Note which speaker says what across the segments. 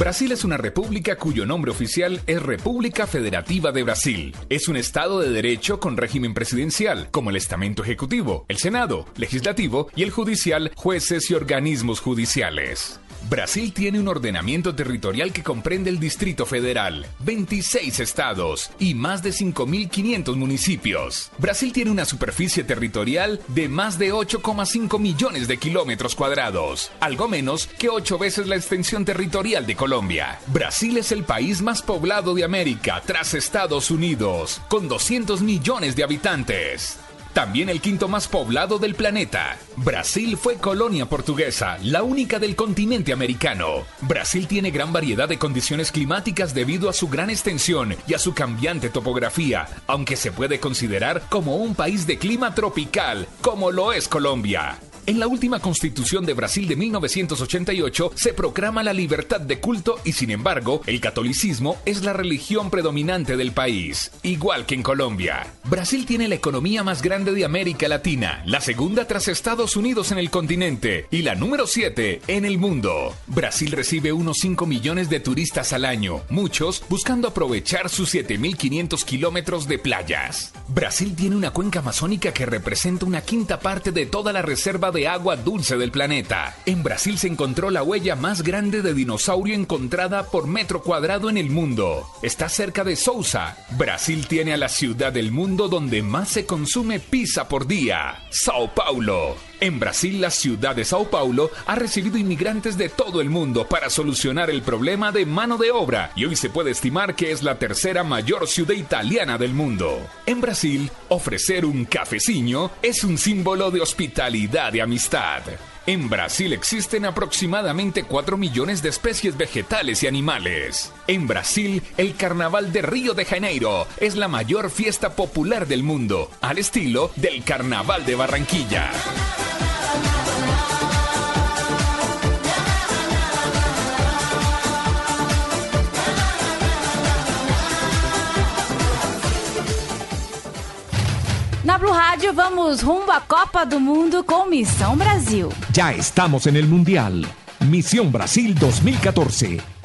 Speaker 1: Brasil es una república cuyo nombre oficial es República Federativa de Brasil. Es un estado de derecho con régimen presidencial, como el estamento ejecutivo, el senado, legislativo y el judicial, jueces y organismos judiciales. Brasil tiene un ordenamiento territorial que comprende el Distrito Federal, 26 estados y más de 5.500 municipios. Brasil tiene una superficie territorial de más de 8,5 millones de kilómetros cuadrados, algo menos que 8 veces la extensión territorial de Colombia. Brasil es el país más poblado de América tras Estados Unidos, con 200 millones de habitantes. También el quinto más poblado del planeta. Brasil fue colonia portuguesa, la única del continente americano. Brasil tiene gran variedad de condiciones climáticas debido a su gran extensión y a su cambiante topografía, aunque se puede considerar como un país de clima tropical, como lo es Colombia. En la última constitución de Brasil de 1988 se proclama la libertad de culto y sin embargo el catolicismo es la religión predominante del país, igual que en Colombia. Brasil tiene la economía más grande de América Latina, la segunda tras Estados Unidos en el continente y la número 7 en el mundo. Brasil recibe unos 5 millones de turistas al año, muchos buscando aprovechar sus 7.500 kilómetros de playas. Brasil tiene una cuenca amazónica que representa una quinta parte de toda la reserva de agua dulce del planeta. En Brasil se encontró la huella más grande de dinosaurio encontrada por metro cuadrado en el mundo. Está cerca de Sousa. Brasil tiene a la ciudad del mundo donde más se consume pizza por día, Sao Paulo. En Brasil, la ciudad de Sao Paulo ha recibido inmigrantes de todo el mundo para solucionar el problema de mano de obra y hoy se puede estimar que es la tercera mayor ciudad italiana del mundo. En Brasil, ofrecer un cafecillo es un símbolo de hospitalidad y amistad. En Brasil existen aproximadamente 4 millones de especies vegetales y animales. En Brasil, el Carnaval de Río de Janeiro es la mayor fiesta popular del mundo, al estilo del Carnaval de Barranquilla.
Speaker 2: Blue Rádio, vamos rumbo à Copa do Mundo com Missão Brasil.
Speaker 3: Ya estamos en el Mundial. Misión Brasil 2014.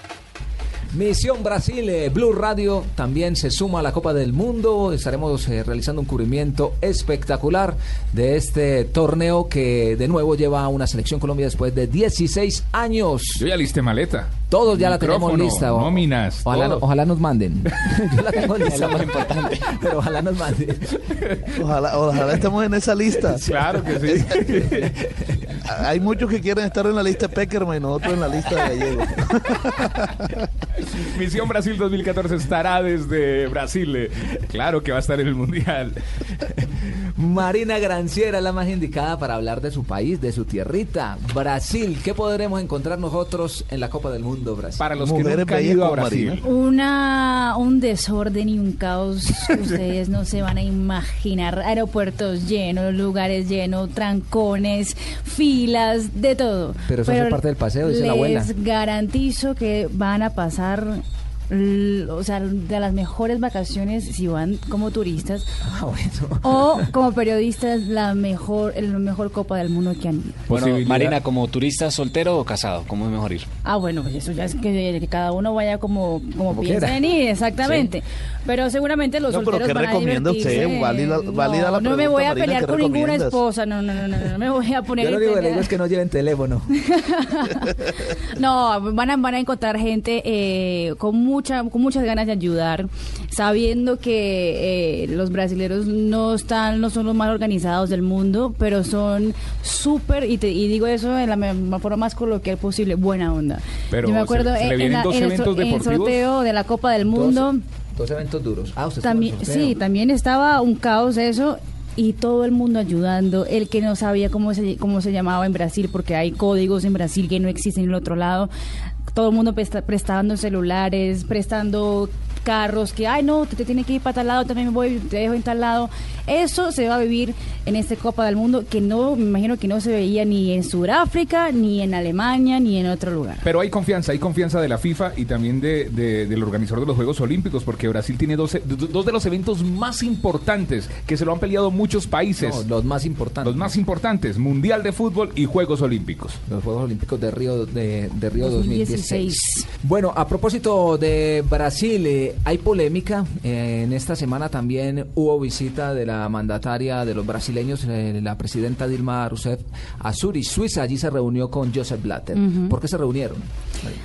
Speaker 4: Misión Brasil, eh, Blue Radio también se suma a la Copa del Mundo. Estaremos eh, realizando un cubrimiento espectacular de este torneo que de nuevo lleva a una selección Colombia después de 16 años.
Speaker 1: Yo ya listé maleta.
Speaker 4: Todos ya la tenemos lista. o-
Speaker 1: nóminas,
Speaker 4: Ojalá,
Speaker 1: todo.
Speaker 4: ojalá nos manden. Yo la tengo lista.
Speaker 5: Es lo más importante.
Speaker 4: Pero ojalá nos manden.
Speaker 6: Ojalá, ojalá estemos en esa lista.
Speaker 1: Claro que sí.
Speaker 6: Hay muchos que quieren estar en la lista de Peckerman y en la lista de Gallego.
Speaker 1: Misión Brasil 2014 estará desde Brasil. Claro que va a estar en el Mundial.
Speaker 4: Marina Granciera es la más indicada para hablar de su país, de su tierrita, Brasil. ¿Qué podremos encontrar nosotros en la Copa del Mundo, Brasil?
Speaker 1: Para los que
Speaker 6: Mujeres
Speaker 1: nunca han ido a Brasil.
Speaker 2: Una, un desorden y un caos que ustedes no se van a imaginar. Aeropuertos llenos, lugares llenos, trancones, filas, de todo.
Speaker 4: Pero eso hace parte del paseo, dice la abuela.
Speaker 2: Les garantizo que van a pasar, o sea, de las mejores vacaciones si van como turistas
Speaker 4: Ah, bueno.
Speaker 2: o como periodistas, la mejor, el mejor Copa del Mundo que han ido.
Speaker 5: Bueno. Marina, como turista soltero o casado, ¿cómo es mejor ir?
Speaker 2: Ah, bueno, pues eso ya es que, que cada uno vaya como, como,
Speaker 4: Como
Speaker 2: piensa
Speaker 4: quiera.
Speaker 2: en ir, exactamente. Pero seguramente los
Speaker 6: No, pero
Speaker 2: solteros
Speaker 6: ¿qué
Speaker 2: van a
Speaker 6: recomienda usted?
Speaker 2: divertirse.
Speaker 6: Válida- válida la
Speaker 2: no, no me voy a
Speaker 6: Marina,
Speaker 2: pelear
Speaker 6: ¿qué
Speaker 2: con ninguna esposa, no, no, no, no, no me voy a poner
Speaker 4: Yo lo único que le
Speaker 2: pelea.
Speaker 4: digo es que no lleven teléfono.
Speaker 2: No, van a, van a encontrar gente eh, con mucha con muchas ganas de ayudar, sabiendo que eh, los brasileños no están no son los más organizados del mundo, pero son súper y, te- y digo eso de la forma más coloquial posible, buena onda.
Speaker 1: Pero
Speaker 2: Yo me acuerdo
Speaker 1: se
Speaker 2: en- en,
Speaker 1: vienen
Speaker 2: la-
Speaker 1: dos
Speaker 2: en el,
Speaker 1: eventos
Speaker 2: so- en el
Speaker 1: deportivos.
Speaker 2: sorteo de la Copa del Mundo.
Speaker 4: Dos, dos eventos duros. Ah, usted
Speaker 2: También, sí, también estaba un caos eso. y todo el mundo ayudando. El que no sabía cómo se, cómo se llamaba en Brasil, porque hay códigos en Brasil que no existen en el otro lado. Todo el mundo presta- prestando celulares, prestando carros, que, ay, no, te, te tiene que ir para tal lado, también me voy, te dejo en tal lado. Eso se va a vivir en esta Copa del Mundo, que no, me imagino que no se veía ni en Sudáfrica, ni en Alemania, ni en otro lugar.
Speaker 1: Pero hay confianza, hay confianza de la FIFA y también de, de- del organizador de los Juegos Olímpicos, porque Brasil tiene dos, dos de los eventos más importantes que se lo han peleado muchos países.
Speaker 4: No, los más importantes.
Speaker 1: Los más importantes, Mundial de Fútbol y Juegos Olímpicos.
Speaker 4: Los Juegos Olímpicos de Río de, de Río
Speaker 2: 2016.
Speaker 4: 2016. Bueno, a propósito de Brasil, eh, hay polémica. Eh, en esta semana también hubo visita de la mandataria de los brasileños, eh, la presidenta Dilma Rousseff, a Zurich, Suiza. Allí se reunió con Joseph Blatter. ¿Por qué se reunieron?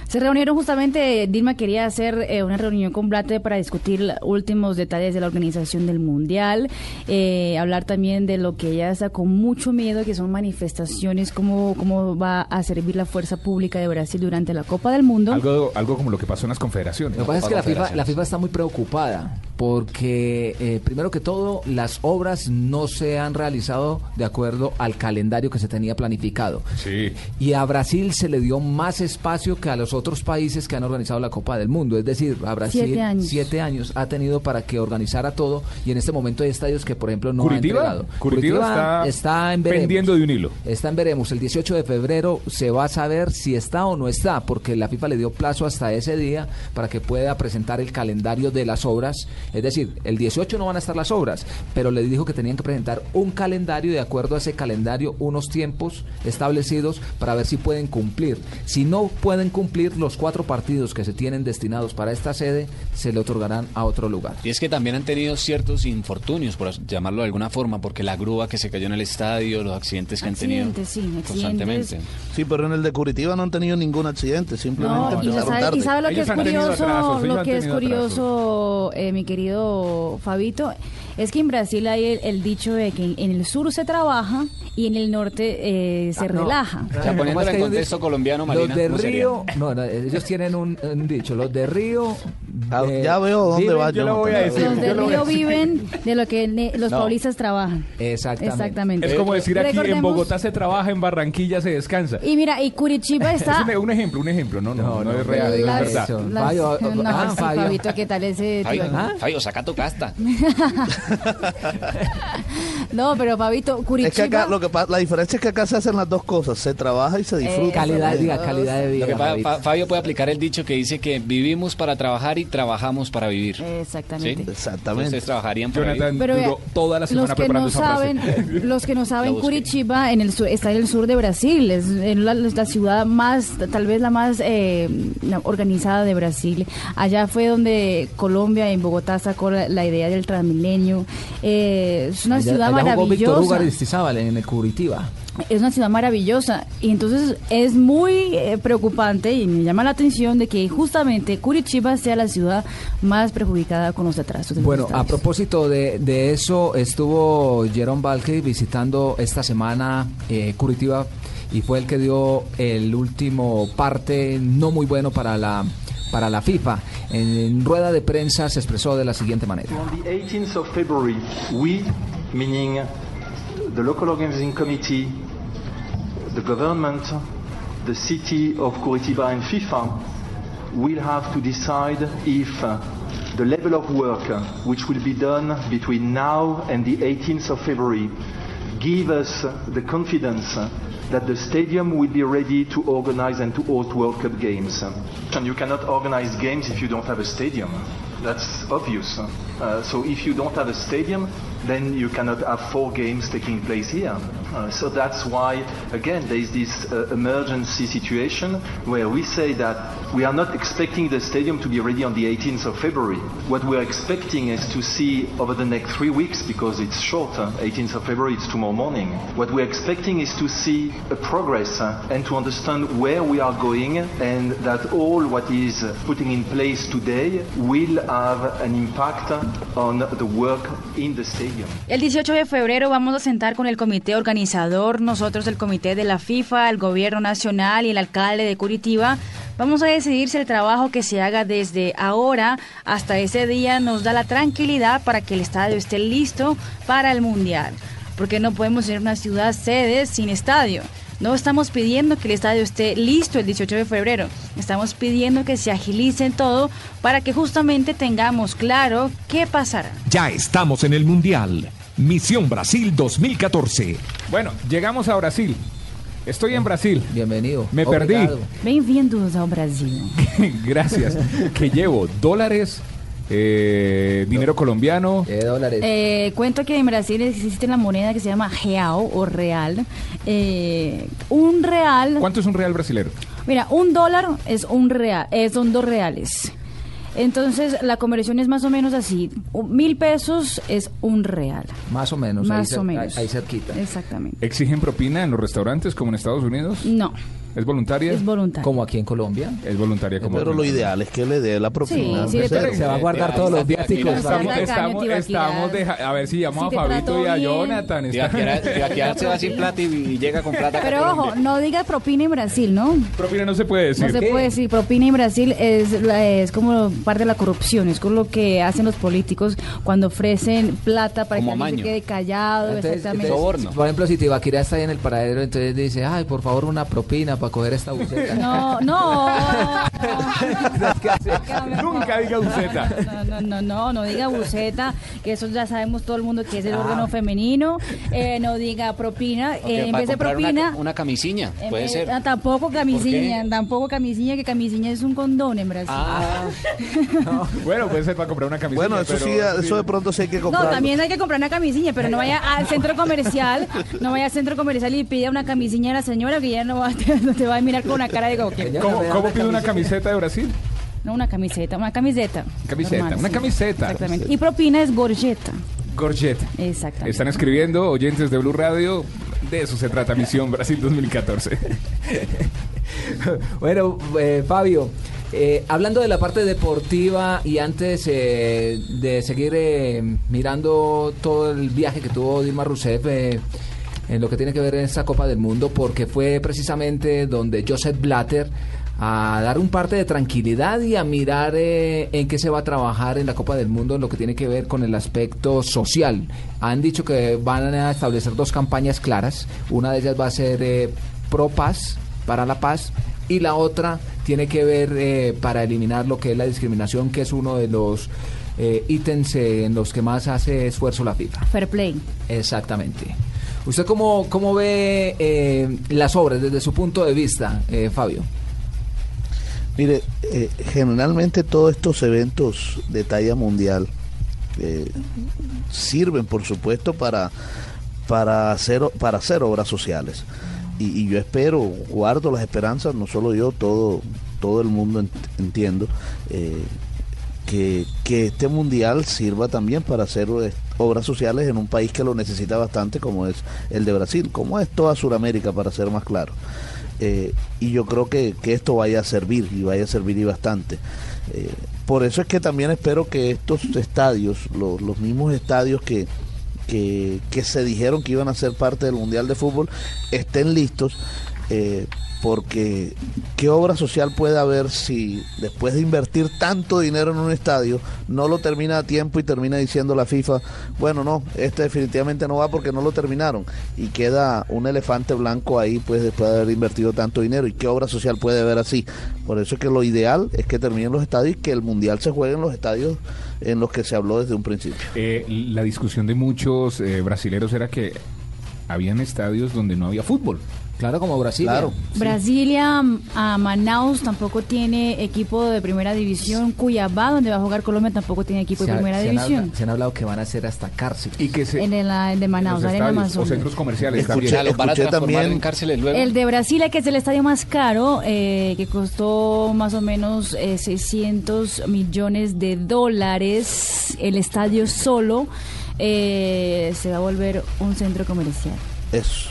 Speaker 2: Se reunieron justamente, Dilma quería hacer eh, una reunión con Blatter para discutir últimos detalles de la organización del Mundial, eh, hablar también de lo que ella está con mucho miedo, que son manifestaciones, cómo, cómo va a servir la fuerza pública de Brasil durante la Copa del Mundo.
Speaker 1: Algo, algo como lo que pasó en las confederaciones.
Speaker 4: Lo que pasa es que la FIFA, la FIFA está muy preocupada porque, eh, primero que todo, las obras no se han realizado de acuerdo al calendario que se tenía planificado.
Speaker 1: Sí.
Speaker 4: Y a Brasil se le dio más espacio que a los otros países que han organizado la Copa del Mundo. Es decir, a Brasil
Speaker 2: Siete años.
Speaker 4: siete años ha tenido para que organizara todo y en este momento hay estadios que, por ejemplo, no
Speaker 1: Curitiba,
Speaker 4: ha entregado.
Speaker 1: Curitiba está
Speaker 4: en veremos.
Speaker 1: pendiendo de un hilo.
Speaker 4: Está en veremos. El 18 de febrero se va a saber si está o no está, porque la FIFA le dio plazo hasta ese día para que pueda presentar el calendario de las obras. Es decir, el 18 no van a estar las obras, pero le dijo que tenían que presentar un calendario y de acuerdo a ese calendario unos tiempos establecidos para ver si pueden cumplir. Si no pueden cumplir los cuatro partidos que se tienen destinados para esta sede, se le otorgarán a otro lugar.
Speaker 5: Y es que también han tenido ciertos infortunios, por llamarlo de alguna forma, porque la grúa que se cayó en el estadio, los accidentes que
Speaker 2: Accidentes, sí,
Speaker 5: han tenido
Speaker 2: accidentes.
Speaker 5: constantemente.
Speaker 6: Sí, pero en el de Curitiba no han tenido ningún accidente, simplemente
Speaker 2: No, y sabe,
Speaker 6: tarde.
Speaker 2: y sabe lo que
Speaker 1: Ellos
Speaker 2: es curioso,
Speaker 1: atrasos,
Speaker 2: lo que es curioso, eh, mi querido Fabito, es que en Brasil hay el, el dicho de que en, el sur se trabaja y en el norte eh, se
Speaker 4: Ah, no.
Speaker 2: relaja.
Speaker 5: O sea, poniéndolo en contexto colombiano, Marina,
Speaker 4: Los de. Río, no, no, ellos tienen un, un dicho, los de Río.
Speaker 6: Ah,
Speaker 4: eh,
Speaker 6: ya veo dónde
Speaker 4: viven-
Speaker 6: va
Speaker 1: yo lo voy a decir.
Speaker 2: Los Río viven de lo que ne- los
Speaker 5: No.
Speaker 2: paulistas trabajan.
Speaker 4: Exactamente.
Speaker 2: Exactamente.
Speaker 1: Es como decir aquí, en Bogotá se trabaja, en Barranquilla se descansa.
Speaker 2: Y mira, y Curitiba
Speaker 1: Es
Speaker 2: está...
Speaker 1: un, un ejemplo, un ejemplo, no, no, no,
Speaker 4: No, no,
Speaker 1: es real, es verdad.
Speaker 2: Las-
Speaker 4: Fabio,
Speaker 2: no,
Speaker 4: ah,
Speaker 2: sí,
Speaker 4: Fabio.
Speaker 2: Fabito, ¿qué tal ese
Speaker 5: Fabio?
Speaker 4: ¿Ah?
Speaker 5: Fabio, saca tu casta.
Speaker 2: No, pero Fabito,
Speaker 6: Es que
Speaker 2: Curitiba...
Speaker 6: acá, lo que la diferencia es que acá se hacen las dos cosas, se trabaja y se disfruta.
Speaker 4: Calidad,
Speaker 6: también.
Speaker 4: diga, calidad de
Speaker 5: Lo
Speaker 4: vida.
Speaker 5: que Fabio puede aplicar el dicho que dice que vivimos para trabajar y trabajamos para vivir.
Speaker 2: Exactamente.
Speaker 5: ¿Sí?
Speaker 6: Exactamente.
Speaker 5: Ustedes trabajarían para
Speaker 1: Jonathan
Speaker 5: vivir.
Speaker 2: Pero
Speaker 1: duró toda la semana
Speaker 2: los que
Speaker 1: preparando
Speaker 2: no
Speaker 1: esa frase.
Speaker 2: saben, los que no saben. Curitiba en el sur, está en el sur de Brasil, es en la, la ciudad más, tal vez la más eh, organizada de Brasil. Allá fue donde Colombia en Bogotá sacó la, la idea del Transmilenio. Eh, es una
Speaker 4: Allá-
Speaker 2: ciudad
Speaker 4: allá jugó Víctor
Speaker 2: maravillosa.
Speaker 4: Hugo en el Curitiba.
Speaker 2: Es una ciudad maravillosa y entonces es muy eh, preocupante y me llama la atención de que justamente Curitiba sea la ciudad más perjudicada con los atrasos. de los
Speaker 4: Bueno, a propósito de, de eso, estuvo Jerome Balke visitando esta semana eh, Curitiba y fue el que dio el último parte no muy bueno para la para la FIFA. En, rueda de prensa se expresó de la siguiente manera.
Speaker 7: On the 18th of February, we, meaning the local organizing committee, the government, the city of Curitiba and FIFA, will have to decide if uh, the level of work uh, which will be done between now and the 18th of February give us the confidence uh, that the stadium will be ready to organize and to host World Cup games. And you cannot organize games if you don't have a stadium. That's obvious. Uh, so if you don't have a stadium, then you cannot have four games taking place here. Uh, so that's why, again, there is this uh, emergency situation where we say that we are not expecting the stadium to be ready on the 18th of February. What we're expecting is to see over the next three weeks, because it's short, uh, 18th of February, it's tomorrow morning. What we're expecting is to see a progress and to understand where we are going and that all what is putting in place today will have an impact on the work in the stadium.
Speaker 2: El 18 de febrero vamos a sentar con el comité organizador, nosotros el comité de la FIFA, el gobierno nacional y el alcalde de Curitiba Vamos a decidir si el trabajo que se haga desde ahora hasta ese día nos da la tranquilidad para que el estadio esté listo para el Mundial. Porque no podemos ser una ciudad sede sin estadio. No estamos pidiendo que el estadio esté listo el 18 de febrero. Estamos pidiendo que se agilice todo para que justamente tengamos claro qué pasará.
Speaker 3: Ya estamos en el Mundial. Misión Brasil 2014.
Speaker 1: Bueno, llegamos a Brasil. Estoy en Brasil.
Speaker 4: Bienvenido.
Speaker 1: Me perdí.
Speaker 2: Bem-vindos ao Brasil.
Speaker 1: Gracias. que llevo dólares, eh, dinero colombiano.
Speaker 4: Eh, dólares.
Speaker 2: Eh, cuento que en Brasil existe la moneda que se llama real o real. Eh, un real.
Speaker 1: ¿Cuánto es un real brasilero?
Speaker 2: Mira, un dólar es un real, eh, son dos reales. Entonces la conversión es más o menos así. Un- Mil pesos es un real.
Speaker 4: Más o menos.
Speaker 2: Más
Speaker 4: ahí,
Speaker 2: o
Speaker 4: cer-
Speaker 2: menos.
Speaker 4: Ahí, ahí cerquita.
Speaker 2: Exactamente.
Speaker 1: ¿Exigen propina en los restaurantes como en Estados Unidos?
Speaker 2: No,
Speaker 1: ¿Es voluntaria?
Speaker 2: es voluntario.
Speaker 4: Como aquí en Colombia.
Speaker 1: Es voluntaria como
Speaker 6: Pero lo ideal es que le dé la propina.
Speaker 2: Sí, sí,
Speaker 6: aunque sea.
Speaker 2: pero-
Speaker 4: Se va a guardar todos los viáticos.
Speaker 1: Estamos, estamos, estamos deja- a ver si llamamos
Speaker 2: Si
Speaker 1: a
Speaker 2: te
Speaker 1: Fabito y a
Speaker 2: bien.
Speaker 1: Jonathan. está-
Speaker 5: Tibaquirá se va sin plata y, y llega con plata.
Speaker 2: Pero ojo, no diga propina en Brasil, ¿no?
Speaker 1: Propina no se puede decir.
Speaker 2: No se puede decir, propina en Brasil es, la- es como parte de la corrupción, es con lo que hacen los políticos cuando ofrecen plata para
Speaker 5: Como
Speaker 2: que alguien se quede callado,
Speaker 4: Entonces,
Speaker 2: exactamente.
Speaker 4: entonces,
Speaker 5: Soborno.
Speaker 4: Por ejemplo, si Tibaquirá está ahí en el paradero, entonces dice, ay, por favor, una propina para coger esta buceta.
Speaker 2: No, no.
Speaker 1: Nunca diga buceta.
Speaker 2: No, no, no, no, no diga buceta, que eso ya sabemos todo el mundo que es el órgano femenino. Eh, no diga propina, eh, en vez de propina.
Speaker 5: Una,
Speaker 2: en
Speaker 5: puede ser.
Speaker 2: ah, tampoco camisiña,
Speaker 5: qué?
Speaker 2: tampoco camisiña, que camisiña es un condón en Brasil.
Speaker 5: Ah,
Speaker 1: Bueno, puede ser para comprar una camiseta.
Speaker 6: Bueno, eso sí, eso de pronto sí hay que
Speaker 2: No,
Speaker 6: comprar.
Speaker 2: también hay que comprar una camisilla, pero no vaya al centro comercial, no vaya al centro comercial y pida una camisilla a la señora que ya no, va, no te va a mirar con una cara de como que...
Speaker 1: ¿Cómo, cómo pide una camiseta de Brasil?
Speaker 2: No, una camiseta, una camiseta.
Speaker 1: Camiseta, una camiseta.
Speaker 2: Exactamente. Y propina es gorjeta.
Speaker 1: Gorget.
Speaker 2: Exactamente.
Speaker 1: Están escribiendo oyentes de Blue Radio. De eso se trata Misión Brasil 2014.
Speaker 4: Bueno, eh, Fabio, eh, hablando de la parte deportiva y antes eh, de seguir eh, mirando todo el viaje que tuvo Dilma Rousseff eh, en lo que tiene que ver en esta Copa del Mundo, porque fue precisamente donde Joseph Blatter a dar un parte de tranquilidad y a mirar eh, en qué se va a trabajar en la Copa del Mundo en lo que tiene que ver con el aspecto social. Han dicho que van a establecer dos campañas claras. Una de ellas va a ser eh, pro paz, para la paz, y la otra tiene que ver eh, para eliminar lo que es la discriminación, que es uno de los eh, ítems eh, en los que más hace esfuerzo la FIFA.
Speaker 2: Fair play.
Speaker 4: Exactamente. ¿Usted cómo, cómo ve eh, las obras desde su punto de vista, eh, Fabio?
Speaker 6: Mire, eh, generalmente todos estos eventos de talla mundial eh, sirven, por supuesto, para, para, hacer, para hacer obras sociales. Y, y yo espero, guardo las esperanzas, no solo yo, todo, todo el mundo ent- entiendo, eh, que, que este mundial sirva también para hacer eh, obras sociales en un país que lo necesita bastante, como es el de Brasil, como es toda Sudamérica, para ser más claro. Eh, y yo creo que, que esto vaya a servir y vaya a servir y bastante. Eh, por eso es que también espero que estos estadios, lo- los mismos estadios que, que se dijeron que iban a ser parte del Mundial de Fútbol, estén listos. Eh, porque qué obra social puede haber si después de invertir tanto dinero en un estadio no lo termina a tiempo y termina diciendo la FIFA, bueno, no, este definitivamente no va porque no lo terminaron y queda un elefante blanco ahí pues después de haber invertido tanto dinero y qué obra social puede haber así. Por eso es que lo ideal es que terminen los estadios y que el mundial se juegue en los estadios en los que se habló desde un principio.
Speaker 1: Eh, la discusión de muchos eh, brasileros era que habían estadios donde no había fútbol.
Speaker 4: Claro, como Brasil.
Speaker 6: Claro.
Speaker 2: Brasilia, a Manaus tampoco tiene equipo de primera división. Cuyabá, donde va a jugar Colombia, tampoco tiene equipo de primera
Speaker 4: se, han
Speaker 2: división.
Speaker 4: se han hablado que van a hacer hasta cárcel.
Speaker 1: Y que se,
Speaker 2: En el, en de Manaus, Arena
Speaker 1: estadios o
Speaker 2: Amazonas.
Speaker 1: centros comerciales
Speaker 6: Escuché-
Speaker 1: también.
Speaker 6: Escuché
Speaker 5: transformar
Speaker 6: también-
Speaker 5: en cárceles luego.
Speaker 2: El de Brasilia, que es el estadio más caro, eh, que costó más o menos eh, 600 millones de dólares, el estadio solo, eh, se va a volver un centro comercial.
Speaker 6: Eso.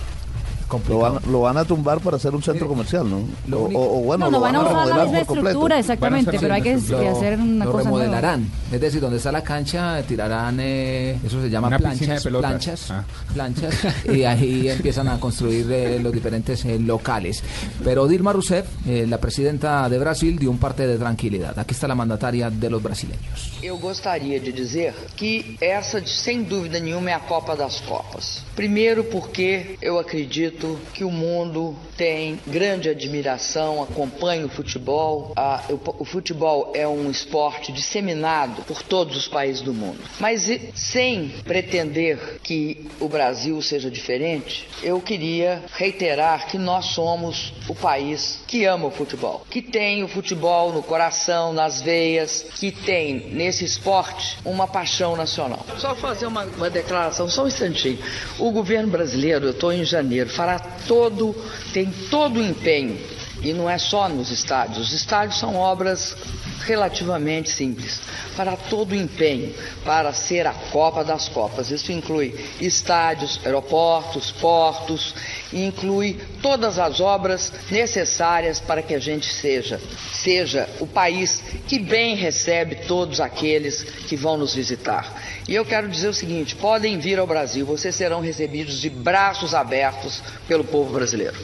Speaker 6: Lo van, lo van a tumbar para hacer un centro comercial, ¿no?
Speaker 4: lo
Speaker 6: O, o- bueno,
Speaker 2: no, no
Speaker 6: lo
Speaker 2: van a usar la
Speaker 6: remodelar
Speaker 2: misma
Speaker 6: por
Speaker 2: estructura, exactamente,
Speaker 1: Van
Speaker 2: pero hay que
Speaker 4: Lo-
Speaker 2: hacer una
Speaker 4: lo
Speaker 2: cosa nueva.
Speaker 4: remodelarán. Es decir, donde está la cancha tirarán, eh, eso se llama
Speaker 1: Una piscina de
Speaker 4: planchas, planchas,
Speaker 1: Ah.
Speaker 4: planchas, y ahí empiezan a construir eh, los diferentes eh, locales. Pero Dilma Rousseff, eh, la presidenta de Brasil, dio un parte de tranquilidad. Aquí está la mandataria de los brasileños.
Speaker 8: Eu gostaria de dizer que essa, sem dúvida nenhuma, é a Copa das Copas. Primeiro, porque eu acredito que o mundo tem grande admiração, acompanha o futebol. A- o, o futebol é um esporte disseminado por todos os países do mundo. Mas sem pretender que o Brasil seja diferente, eu queria reiterar que nós somos o país que ama o futebol, que tem o futebol no coração, nas veias, que tem nesse esporte uma paixão nacional. Só fazer uma, uma declaração, só um instantinho. O governo brasileiro, eu estou em janeiro, fará todo, tem todo o empenho, e não é só nos estádios, os estádios são obras relativamente simples. Fará todo o empenho para ser a Copa das Copas. Isso inclui estádios, aeroportos, portos, e inclui todas as obras necessárias para que a gente seja, seja o país que bem recebe todos aqueles que vão nos visitar. E eu quero dizer o seguinte: podem vir ao Brasil, vocês serão recebidos de braços abertos pelo povo brasileiro.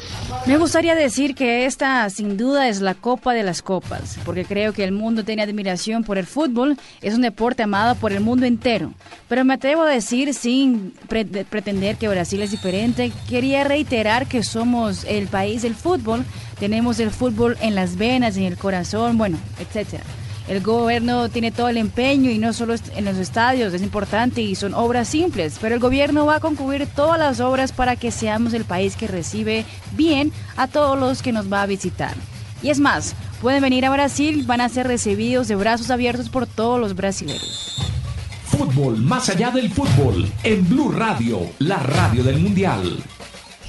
Speaker 2: Me gustaría decir que esta sin duda es la copa de las copas, porque creo que el mundo tiene admiración por el fútbol, es un deporte amado por el mundo entero. Pero me atrevo a decir, sin pre- de- pretender que Brasil es diferente, quería reiterar que somos el país del fútbol, tenemos el fútbol en las venas, en el corazón, bueno, etcétera. El gobierno tiene todo el empeño y no solo en los estadios, es importante y son obras simples, pero el gobierno va a concluir todas las obras para que seamos el país que recibe bien a todos los que nos va a visitar. Y es más, pueden venir a Brasil, van a ser recibidos de brazos abiertos por todos los brasileños.
Speaker 3: Fútbol más allá del fútbol en Blue Radio, la radio del Mundial.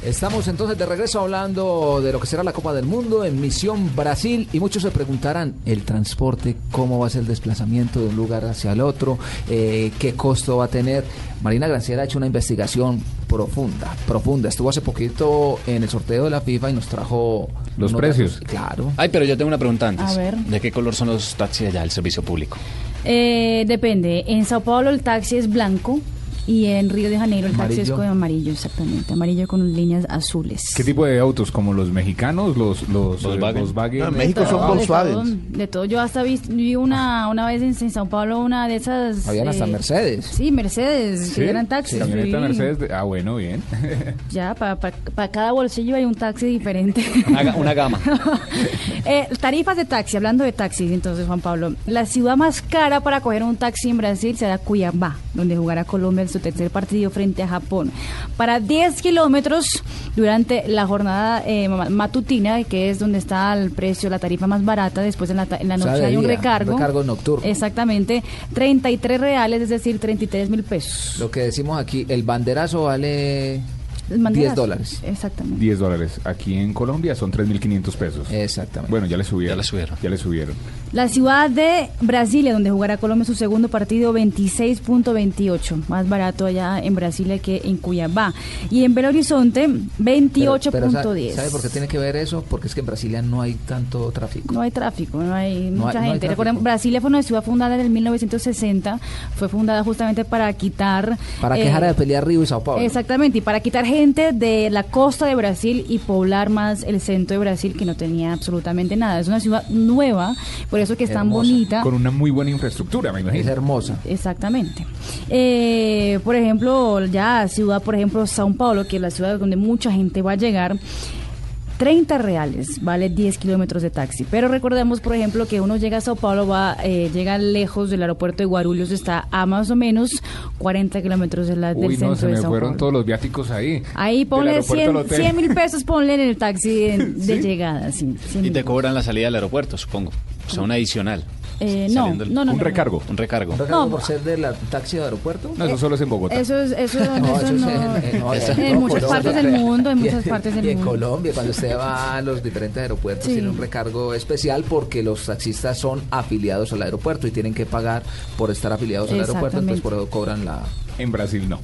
Speaker 4: Estamos entonces de regreso hablando de lo que será la Copa del Mundo en Misión Brasil y muchos se preguntarán el transporte, cómo va a ser el desplazamiento de un lugar hacia el otro, eh, qué costo va a tener. Marina Granciera ha hecho una investigación profunda, profunda. Estuvo hace poquito en el sorteo de la FIFA y nos trajo
Speaker 1: Los precios.
Speaker 4: datos. Claro.
Speaker 5: Ay, pero yo tengo una pregunta antes.
Speaker 2: A ver.
Speaker 5: ¿De qué color son los taxis allá, el servicio público?
Speaker 2: Eh, depende, en Sao Paulo el taxi es blanco y en Río de Janeiro el taxi es
Speaker 4: Amarillo.
Speaker 2: con amarillo, exactamente, amarillo con líneas azules.
Speaker 1: ¿Qué tipo de autos? ¿Como los mexicanos? ¿Los, los eh,
Speaker 5: Volkswagen.
Speaker 1: Volkswagen?
Speaker 6: No, en
Speaker 2: De
Speaker 6: México son
Speaker 2: todo, de
Speaker 6: Volkswagen.
Speaker 2: todo, De todo, yo hasta vi, vi una, una vez en, en Sao Paulo una de esas...
Speaker 4: Habían hasta
Speaker 2: eh,
Speaker 4: Mercedes.
Speaker 2: Sí, Mercedes,
Speaker 1: ¿Sí?
Speaker 2: que eran taxis.
Speaker 1: Camioneta
Speaker 2: sí.
Speaker 1: Mercedes. de- Ah, bueno, bien.
Speaker 2: Ya, para cada bolsillo hay un taxi diferente.
Speaker 5: Una, ga- una gama.
Speaker 2: Eh, tarifas de taxi, hablando de taxis, entonces, Juan Pablo. La ciudad más cara para coger un taxi en Brasil será Cuiabá, donde jugará Colombia en su tercer partido frente a Japón. Para 10 kilómetros durante la jornada eh, ma- matutina, que es donde está el precio, la tarifa más barata, después en la, en la
Speaker 4: O sea,
Speaker 2: noche hay un recargo.
Speaker 4: recargo nocturno.
Speaker 2: Exactamente, 33 reales, es decir, 33 mil pesos.
Speaker 4: Lo que decimos aquí, el banderazo vale
Speaker 2: El banderazo.
Speaker 4: 10 dólares.
Speaker 2: Exactamente.
Speaker 1: 10 dólares. Aquí en Colombia son 3.500 pesos.
Speaker 4: Exactamente.
Speaker 1: Bueno, ya le subieron.
Speaker 5: Ya le subieron.
Speaker 1: Ya le subieron.
Speaker 2: La ciudad de Brasilia, donde jugará Colombia su segundo partido, 26.28, más barato allá en Brasilia que en Cuyabá. Y en Belo Horizonte,
Speaker 4: Pero- pero ¿sabe-
Speaker 2: 28.10.
Speaker 4: ¿Sabe por qué tiene que ver eso? Porque es que en Brasilia no hay tanto tráfico.
Speaker 2: No hay tráfico, no hay
Speaker 4: No hay-
Speaker 2: mucha
Speaker 4: no hay
Speaker 2: gente.
Speaker 4: tráfico.
Speaker 2: Recordemos, Brasilia fue una ciudad fundada en el 1960, fue fundada justamente para quitar...
Speaker 4: Para que
Speaker 2: eh,
Speaker 4: dejara de pelear Río y Sao Paulo.
Speaker 2: Exactamente, y para quitar gente de la costa de Brasil y poblar más el centro de Brasil que no tenía absolutamente nada. Es una ciudad nueva, por eso que es tan bonita.
Speaker 1: Con una muy buena infraestructura, me
Speaker 4: Es
Speaker 1: imagino.
Speaker 4: hermosa.
Speaker 2: Exactamente. Eh, por ejemplo, ya ciudad, por ejemplo, Sao Paulo, que es la ciudad donde mucha gente va a llegar. 30 reales vale 10 kilómetros de taxi. Pero recordemos, por ejemplo, que uno llega a Sao Paulo, va, eh, llega lejos del aeropuerto de Guarulhos, está a más o menos 40 kilómetros de la, del
Speaker 1: Uy,
Speaker 2: centro
Speaker 1: no, se
Speaker 2: de
Speaker 1: me
Speaker 2: Sao
Speaker 1: fueron
Speaker 2: Paulo.
Speaker 1: todos los viáticos ahí.
Speaker 2: Ahí
Speaker 1: Del
Speaker 2: ponle
Speaker 1: aeropuerto al
Speaker 2: 100
Speaker 1: hotel.
Speaker 2: 100 mil pesos, ponle en el taxi de, de llegada. Sí, 100
Speaker 5: Y te cobran la salida del aeropuerto, supongo. O sea, un adicional.
Speaker 2: Eh, no,
Speaker 5: Saliendo el-
Speaker 2: no, no,
Speaker 1: Un
Speaker 2: no,
Speaker 1: recargo.
Speaker 5: Un recargo.
Speaker 4: ¿Un recargo
Speaker 2: No,
Speaker 4: por ser del taxi de aeropuerto?
Speaker 1: No, eso solo es en Bogotá.
Speaker 2: Eso es, eso,
Speaker 4: No,
Speaker 2: eso
Speaker 4: eso es en, en-
Speaker 2: muchas partes del mundo, en
Speaker 4: Y
Speaker 2: muchas partes del
Speaker 4: y en
Speaker 2: mundo.
Speaker 4: Colombia, cuando usted va a los diferentes aeropuertos,
Speaker 2: Sí.
Speaker 4: tiene un recargo especial porque los taxistas son afiliados al aeropuerto y tienen que pagar por estar afiliados al aeropuerto, entonces por eso cobran la...
Speaker 1: En Brasil no.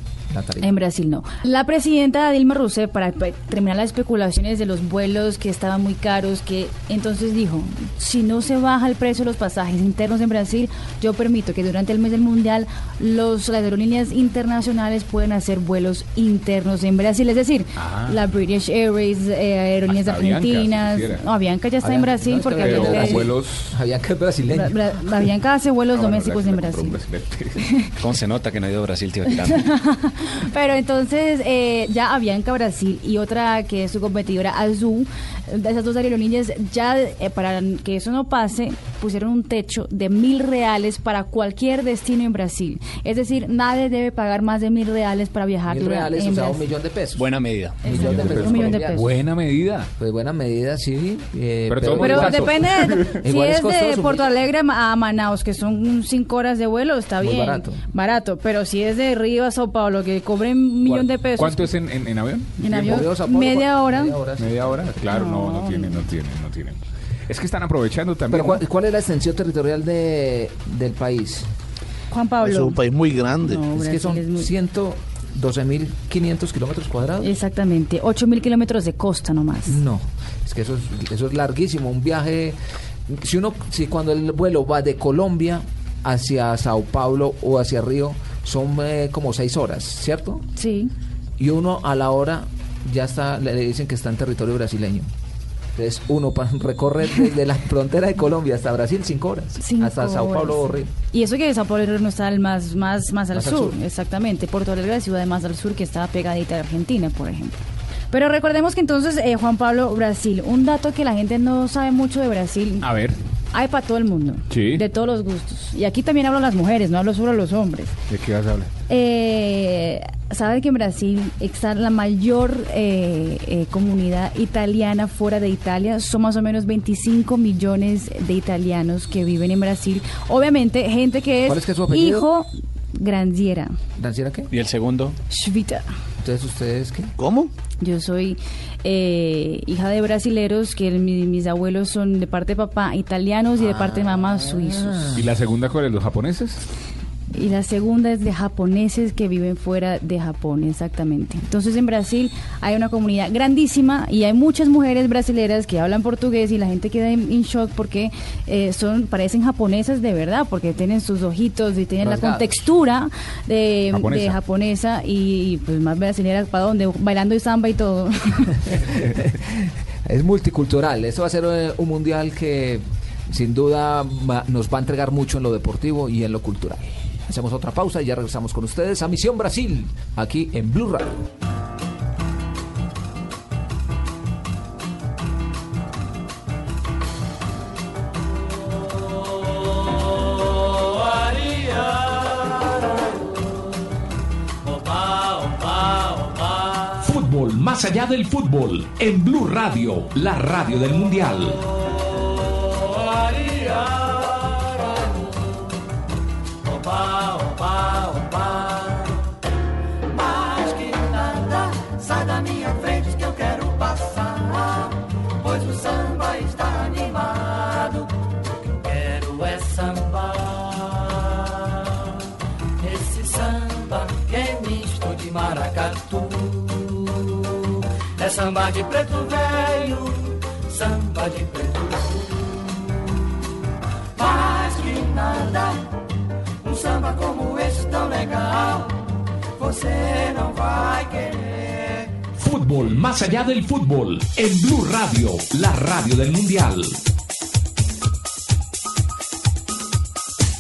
Speaker 2: En Brasil no. La presidenta Dilma Rousseff, para terminar las especulaciones de los vuelos que estaban muy caros, que entonces dijo, si no se baja el precio de los pasajes internos en Brasil, yo permito que durante el mes del Mundial los, las aerolíneas internacionales puedan hacer vuelos internos en Brasil. Es decir,
Speaker 1: Ah.
Speaker 2: la British Airways, eh, aerolíneas
Speaker 1: Hasta Avianca,
Speaker 2: argentinas.
Speaker 1: si quisiera.
Speaker 2: no, Avianca ya está en
Speaker 4: Avianca,
Speaker 2: Brasil
Speaker 4: no,
Speaker 2: porque
Speaker 1: Pero
Speaker 4: Avianca
Speaker 2: Avianca,
Speaker 4: es-
Speaker 1: vuelos...
Speaker 4: Avianca es brasileño.
Speaker 2: Bra- Bra- Avianca hace vuelos
Speaker 1: Ah,
Speaker 2: domésticos en Brasil.
Speaker 5: ¿Cómo se nota que no ha ido a Brasil, tío?
Speaker 2: Pero entonces eh, ya Avianca Brasil y otra que es su competidora Azul, de esas dos aerolíneas, ya eh, para que eso no pase, pusieron un techo de mil reales para cualquier destino en Brasil. Es decir, nadie debe pagar más de mil reales para viajar
Speaker 4: Mil reales,
Speaker 2: en
Speaker 4: o sea, un millón de pesos.
Speaker 5: Buena medida.
Speaker 4: Un millón de pesos
Speaker 2: un millón de
Speaker 4: colombianos.
Speaker 2: pesos.
Speaker 1: Buena medida.
Speaker 4: Pues buena medida, sí. eh,
Speaker 1: Pero todo
Speaker 2: Pero depende de- si
Speaker 4: es
Speaker 2: es de Porto Alegre a Manaus, que son cinco horas de vuelo, está
Speaker 4: Muy
Speaker 2: bien.
Speaker 4: barato.
Speaker 2: Barato. Pero si es de Río a Sao Paulo, que cobren un millón de pesos.
Speaker 1: ¿Cuánto es en, en, en avión?
Speaker 2: En avión, media hora.
Speaker 4: media hora, sí.
Speaker 1: ¿Media hora? Claro, no, no
Speaker 2: No.
Speaker 1: tienen, no tienen, no tienen. Es que están aprovechando también.
Speaker 4: Pero ¿cuál, cuál es la extensión territorial de, del país?
Speaker 2: Juan Pablo.
Speaker 6: Es un país muy grande.
Speaker 2: No,
Speaker 4: es que son
Speaker 2: es muy-
Speaker 4: 112.500 kilómetros cuadrados.
Speaker 2: Exactamente, 8 mil kilómetros de costa nomás.
Speaker 4: No, es que eso es, eso es larguísimo. Un viaje, si uno, si cuando el vuelo va de Colombia hacia Sao Paulo o hacia Río, son eh, como seis horas, ¿cierto?
Speaker 2: Sí.
Speaker 4: Y uno a la hora ya está, le, le dicen que está en territorio brasileño. Entonces uno pa- recorre desde la frontera de Colombia hasta Brasil cinco horas,
Speaker 2: Cinco
Speaker 4: hasta Sao Paulo o. Río.
Speaker 2: Y eso que Sao Paulo no está al más, más, más al
Speaker 4: Más al
Speaker 2: sur,
Speaker 4: sur.
Speaker 2: exactamente. Porto Alegre, la ciudad más al sur, que está pegadita a Argentina, por ejemplo. Pero recordemos que entonces, eh, Juan Pablo, Brasil, un dato que la gente no sabe mucho de Brasil,
Speaker 1: A ver,
Speaker 2: hay para todo el mundo,
Speaker 1: Sí.
Speaker 2: de todos los gustos. Y aquí también hablo las mujeres, no hablo solo los hombres.
Speaker 1: ¿de qué vas a hablar?
Speaker 2: Eh, ¿Sabe que en Brasil está la mayor eh, eh, comunidad italiana fuera de Italia? Son más o menos 25 millones de italianos que viven en Brasil. Obviamente, gente que es,
Speaker 4: ¿Cuál es que es su apellido?
Speaker 2: hijo Grandiera,
Speaker 4: ¿Danciera qué?
Speaker 5: ¿Y el segundo?
Speaker 2: Schwita.
Speaker 4: Entonces ustedes qué?
Speaker 6: ¿Cómo?
Speaker 2: Yo soy eh, hija de brasileros que mi- mis abuelos son de parte de papá italianos y de parte de mamá suizos.
Speaker 1: ¿Y la segunda cuál es? ¿Los japoneses?
Speaker 2: Y la segunda es de japoneses que viven fuera de Japón, exactamente. Entonces en Brasil hay una comunidad grandísima y hay muchas mujeres brasileras que hablan portugués y la gente queda en, shock porque eh, son parecen japonesas de verdad, porque tienen sus ojitos y tienen
Speaker 4: Rasgados.
Speaker 2: la contextura de
Speaker 1: Japonesa.
Speaker 2: de japonesa y, pues más brasileras para dónde, bailando y samba y todo.
Speaker 4: Es multicultural. Eso va a ser eh, un mundial que sin duda nos va a entregar mucho en lo deportivo y en lo cultural. Hacemos otra pausa y ya regresamos con ustedes a Misión Brasil, aquí en Blue Radio.
Speaker 3: Fútbol más allá del fútbol en Blue Radio, la radio del mundial.
Speaker 9: Samba de preto velho, samba de preto Mais que nada, um samba como esse tão legal. Você não vai querer.
Speaker 3: Fútbol más allá del fútbol en Blue Radio, la radio del mundial.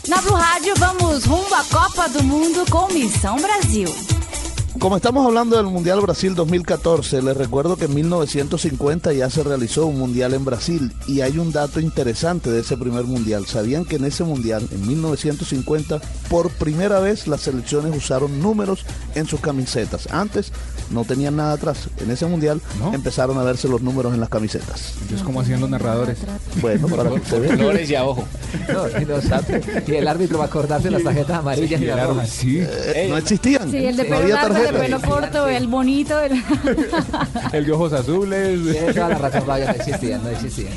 Speaker 2: Na Blue Rádio, vamos rumbo à Copa do Mundo com Missão Brasil.
Speaker 6: Como estamos hablando del Mundial Brasil 2014, les recuerdo que en 1950 ya se realizó un Mundial en Brasil y hay un dato interesante de ese primer Mundial. ¿Sabían que en ese Mundial, en 1950, por primera vez las selecciones usaron números en sus camisetas? Antes no tenían nada atrás. En ese Mundial
Speaker 1: ¿No?
Speaker 6: empezaron a verse los números en las camisetas.
Speaker 1: Entonces, ¿cómo hacían los narradores?
Speaker 6: Bueno, para que usted vea.
Speaker 5: Flores y a ojo.
Speaker 4: No, y, no. Y el árbitro va a acordarse las tarjetas amarillas y
Speaker 1: sí.
Speaker 6: Eh, no existían.
Speaker 2: Sí, el de
Speaker 6: no había
Speaker 2: largo, el pelo corto, el bonito. el-
Speaker 1: El de ojos azules.
Speaker 4: Tiene toda la razón, Fabio, no existían, no existían.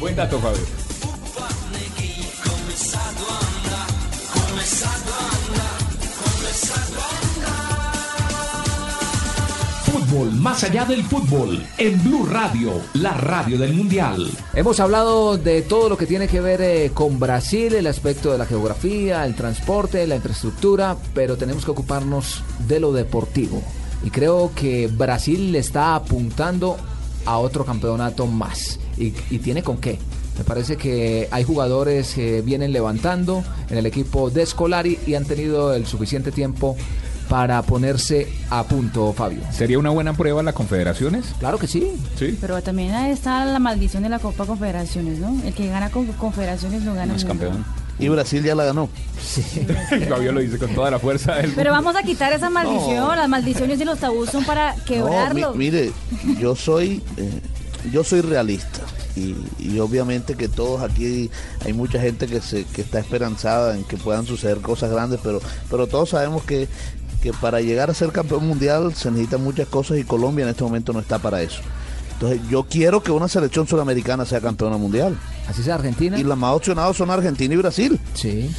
Speaker 1: Buen dato, Fabio.
Speaker 3: Más allá del fútbol en Blue Radio, la radio del Mundial.
Speaker 4: Hemos hablado de todo lo que tiene que ver eh, con Brasil, el aspecto de la geografía, el transporte, la infraestructura, pero tenemos que ocuparnos de lo deportivo. Y creo que Brasil le está apuntando a otro campeonato más. Y, y tiene con qué. Me parece que hay jugadores que vienen levantando en el equipo de Scolari y han tenido el suficiente tiempo para ponerse a punto, Fabio.
Speaker 1: ¿Sería una buena prueba las confederaciones?
Speaker 4: Claro que sí.
Speaker 1: Sí.
Speaker 2: Pero también ahí está la maldición de la Copa Confederaciones, ¿no? El que gana con Confederaciones no gana.
Speaker 5: No es campeón.
Speaker 6: Y Brasil ya la ganó.
Speaker 1: Fabio lo dice con toda la fuerza del
Speaker 2: Pero vamos a quitar esa maldición. Las maldiciones y los tabús son para
Speaker 6: No,
Speaker 2: quebrarlos.
Speaker 6: mi- mire, yo soy, eh, yo soy realista. Y, y obviamente que todos aquí hay mucha gente que se que está esperanzada en que puedan suceder cosas grandes, pero pero todos sabemos que, que para llegar a ser campeón mundial se necesitan muchas cosas y Colombia en este momento no está para eso. Entonces yo quiero que una selección sudamericana sea campeona mundial.
Speaker 4: Así sea Argentina.
Speaker 6: Y los más opcionados son Argentina y Brasil.
Speaker 4: Sí.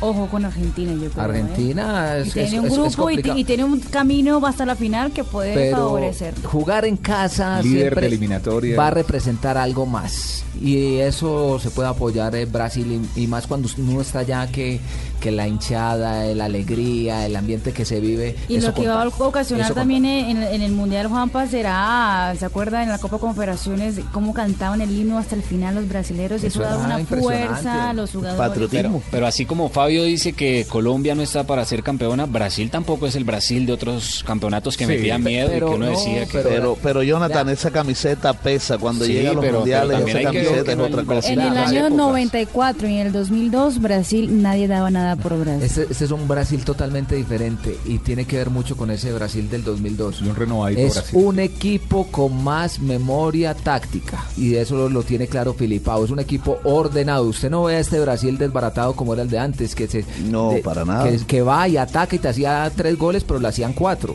Speaker 2: Ojo con Argentina, yo creo. ¿eh?
Speaker 4: Argentina
Speaker 2: Y
Speaker 4: es,
Speaker 2: tiene
Speaker 4: es-
Speaker 2: un
Speaker 4: es
Speaker 2: grupo y, y tiene un camino hasta la final que puede
Speaker 4: pero
Speaker 2: favorecer.
Speaker 4: jugar en casa
Speaker 1: Líder
Speaker 4: siempre
Speaker 1: de eliminatoria.
Speaker 4: va a representar algo más y eso se puede apoyar en Brasil y, y más cuando uno está allá que, que la hinchada, la alegría, el ambiente que se vive.
Speaker 2: Y
Speaker 4: eso
Speaker 2: lo que va a ocasionar también en, en el Mundial Juanpa será, ¿se acuerda en la Copa Confederaciones cómo cantaban el himno hasta el final los brasileños? Eso,
Speaker 4: Eso
Speaker 2: da una fuerza a los jugadores.
Speaker 5: Pero, pero así como Fabio dice que Colombia no está para ser campeona, Brasil tampoco es el Brasil de otros campeonatos que
Speaker 6: Sí,
Speaker 5: metían miedo y
Speaker 6: pero
Speaker 5: que uno
Speaker 6: no,
Speaker 5: decía que...
Speaker 6: Pero, pero Jonathan, esa camiseta pesa cuando
Speaker 5: Sí,
Speaker 6: llega a los mundiales. esa camiseta
Speaker 5: que
Speaker 6: es otra
Speaker 5: en
Speaker 6: cosa.
Speaker 2: En el año 94 y en el 2002 Brasil nadie daba nada por Brasil.
Speaker 4: Este, este es un Brasil totalmente diferente y tiene que ver mucho con ese Brasil del 2002.
Speaker 1: un renovadito
Speaker 4: es
Speaker 1: Brasil.
Speaker 4: un equipo con más memoria táctica y eso lo, lo tiene claro Filipao. Es un equipo ordenado. Usted no ve a este Brasil desbaratado como era el de antes, que se
Speaker 6: No, para nada.
Speaker 4: Que, que va y ataca y te hacía tres goles, pero le hacían cuatro.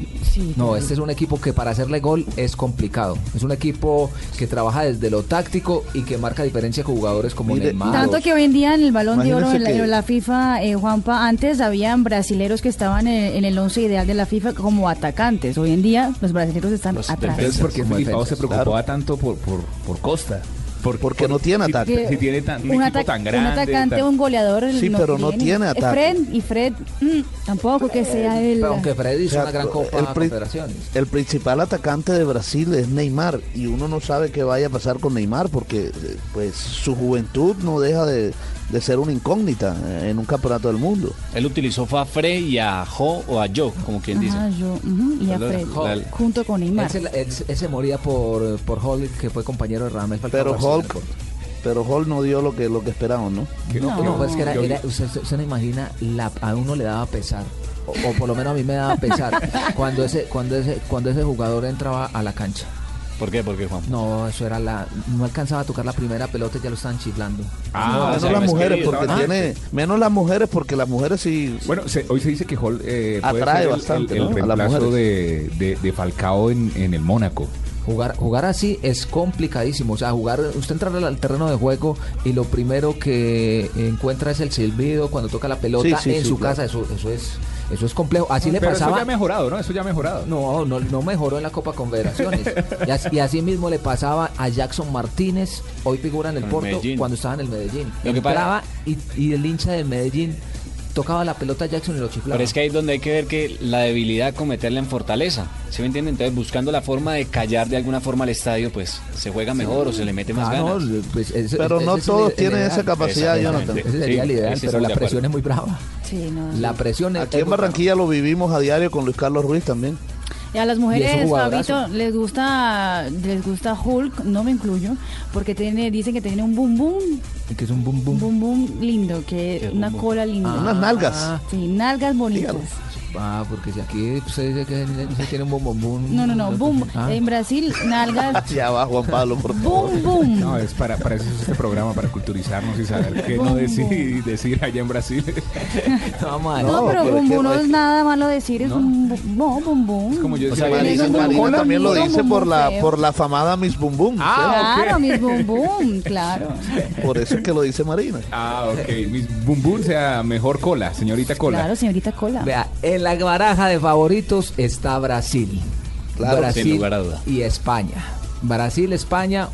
Speaker 4: no, este es un equipo que para hacerle gol es complicado. Es un equipo que trabaja desde lo táctico y que marca diferencia con jugadores como Neymar.
Speaker 2: Tanto que hoy en día en el Balón de Oro, en la,
Speaker 4: que-
Speaker 2: en la FIFA, eh, Juanpa, antes habían brasileros que estaban en, en el once ideal de la FIFA como atacantes. Hoy en día los brasileros están atrás.
Speaker 1: Entonces, ¿por qué
Speaker 4: como
Speaker 1: Filipao
Speaker 4: defensas,
Speaker 1: se preocupaba tanto por, por, por Costa? Por-
Speaker 6: Porque no tiene ataque.
Speaker 1: Si, tiene tan, un,
Speaker 2: un,
Speaker 1: equipo
Speaker 2: atac-
Speaker 1: tan
Speaker 2: un
Speaker 1: grande.
Speaker 2: atacante,
Speaker 1: tan-
Speaker 2: un goleador.
Speaker 6: Sí, pero no tiene ataque.
Speaker 2: Fred, y Fred mm, tampoco que sea él.
Speaker 4: Pero aunque Fred hizo
Speaker 6: O sea,
Speaker 4: una gran Copa
Speaker 6: el pri-
Speaker 4: Confederaciones.
Speaker 6: El principal atacante de Brasil es Neymar y uno no sabe qué vaya a pasar con Neymar porque eh, pues su juventud no deja de, de ser una incógnita eh, en un campeonato del mundo.
Speaker 5: Él utilizó fue a Fre y a Jo o a Joe, como quien dice.
Speaker 2: Ajá, yo, y a Fred, junto con Neymar.
Speaker 4: Él se, él se- él se moría por, por Hulk, que fue compañero de Ramel
Speaker 6: Pero. Hulk, pero Hulk no dio lo que lo que esperamos, ¿no?
Speaker 4: No, no, pues es que era, era- usted, usted no imagina, la, a uno le daba pesar, o, o por lo menos a mí me daba pesar, cuando ese, cuando ese, cuando ese jugador entraba a la cancha.
Speaker 5: ¿Por qué? ¿Por qué, Juan?
Speaker 4: No, eso era la, no alcanzaba a tocar la primera pelota y ya lo estaban chiflando.
Speaker 1: Ah,
Speaker 6: menos
Speaker 1: o sea,
Speaker 6: las mujeres porque tiene menos las mujeres porque las mujeres sí
Speaker 1: Bueno, se- hoy se dice que Hall eh, puede
Speaker 6: Atrae
Speaker 1: ser el-
Speaker 6: bastante,
Speaker 1: el, el
Speaker 6: las
Speaker 1: reemplazo de, de, de Falcao en, en el Mónaco.
Speaker 4: Jugar, jugar así es complicadísimo. O sea, jugar, usted entra al al terreno de juego y lo primero que encuentra es el silbido cuando toca la pelota
Speaker 6: Sí, sí,
Speaker 4: en
Speaker 6: sí,
Speaker 4: su
Speaker 6: claro.
Speaker 4: casa. Eso, eso es, eso es complejo. Así le
Speaker 1: Pero
Speaker 4: pasaba.
Speaker 1: eso ya ha mejorado, ¿no? Eso ya ha mejorado.
Speaker 4: No, no, no mejoró en la Copa Confederaciones. y, así, y así mismo le pasaba a Jackson Martínez, hoy figura en el Porto,
Speaker 5: Medellín.
Speaker 4: cuando estaba en el Medellín.
Speaker 5: Lo que
Speaker 4: Entraba y, y el hincha del Medellín tocaba la pelota Jackson y lo chiflaba.
Speaker 5: Pero es que ahí es donde hay que ver que la debilidad cometerla en fortaleza. ¿Sí me entienden? Entonces, buscando la forma de callar de alguna forma al estadio, pues se juega mejor o se le mete más
Speaker 4: Ah, no,
Speaker 5: ganas.
Speaker 4: pues,
Speaker 6: Pero no
Speaker 4: es
Speaker 6: todos tienen
Speaker 4: ideal.
Speaker 6: esa capacidad, Jonathan.
Speaker 4: Ese sería el
Speaker 5: Sí,
Speaker 4: ideal,
Speaker 5: ese
Speaker 4: pero la presión es muy brava.
Speaker 2: Sí, no,
Speaker 4: La presión es
Speaker 6: Aquí en
Speaker 4: brava.
Speaker 6: Barranquilla lo vivimos a diario con Luis Carlos Ruiz también.
Speaker 2: Y a las
Speaker 4: es
Speaker 2: mujeres. Fabito, les gusta, les gusta Hulk, no me incluyo, porque tiene, dicen que tiene un boom boom,
Speaker 4: Que es un boom
Speaker 2: un
Speaker 4: boom.
Speaker 2: boom boom lindo, que una cola linda.
Speaker 6: Unas nalgas.
Speaker 2: Sí, nalgas bonitas.
Speaker 4: Ah, porque si aquí se dice que se tiene un boom boom boom.
Speaker 2: No, no, no, boom.
Speaker 4: Ah.
Speaker 2: En Brasil, nalgas,
Speaker 6: Ya va Juan Pablo, por favor.
Speaker 2: boom boom.
Speaker 1: No, es para, para eso es este programa, para culturizarnos y saber qué no
Speaker 2: Bum,
Speaker 1: decir, decir allá en Brasil.
Speaker 4: No,
Speaker 2: pero
Speaker 6: es que
Speaker 2: boom no
Speaker 6: es
Speaker 2: es nada malo decir, es un bu- no, boom boom.
Speaker 1: Como yo
Speaker 5: O sea,
Speaker 1: decía,
Speaker 6: Marina,
Speaker 2: Marina
Speaker 6: Marina
Speaker 2: Cola,
Speaker 6: también lo dice por la por la famada Miss Boom Boom.
Speaker 1: Ah,
Speaker 2: Claro,
Speaker 1: ok.
Speaker 2: mis boom boom, claro.
Speaker 6: Por eso es que lo dice Marina.
Speaker 1: Ah, ok. Mis bum bum sea mejor cola, señorita cola.
Speaker 2: Claro, señorita Cola.
Speaker 4: Vea, en la baraja de favoritos está Brasil.
Speaker 6: Claro,
Speaker 4: Brasil
Speaker 5: sin lugar a duda.
Speaker 4: y España. Brasil, España.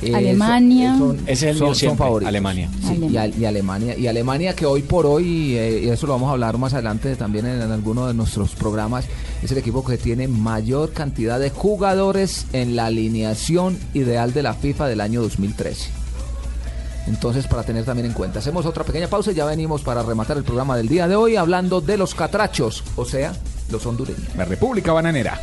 Speaker 4: eh,
Speaker 2: Alemania.
Speaker 4: son-
Speaker 5: Ese es el
Speaker 4: son- favoritos.
Speaker 5: Alemania.
Speaker 4: Sí, y Alemania. Y Alemania que hoy por hoy, eh, y eso lo vamos a hablar más adelante también en, en alguno de nuestros programas, es el equipo que tiene mayor cantidad de jugadores en la alineación ideal de la FIFA del año 2013. Entonces, para tener también en cuenta. Hacemos otra pequeña pausa y ya venimos para rematar el programa del día de hoy hablando de los catrachos, o sea, los hondureños.
Speaker 1: La República Bananera.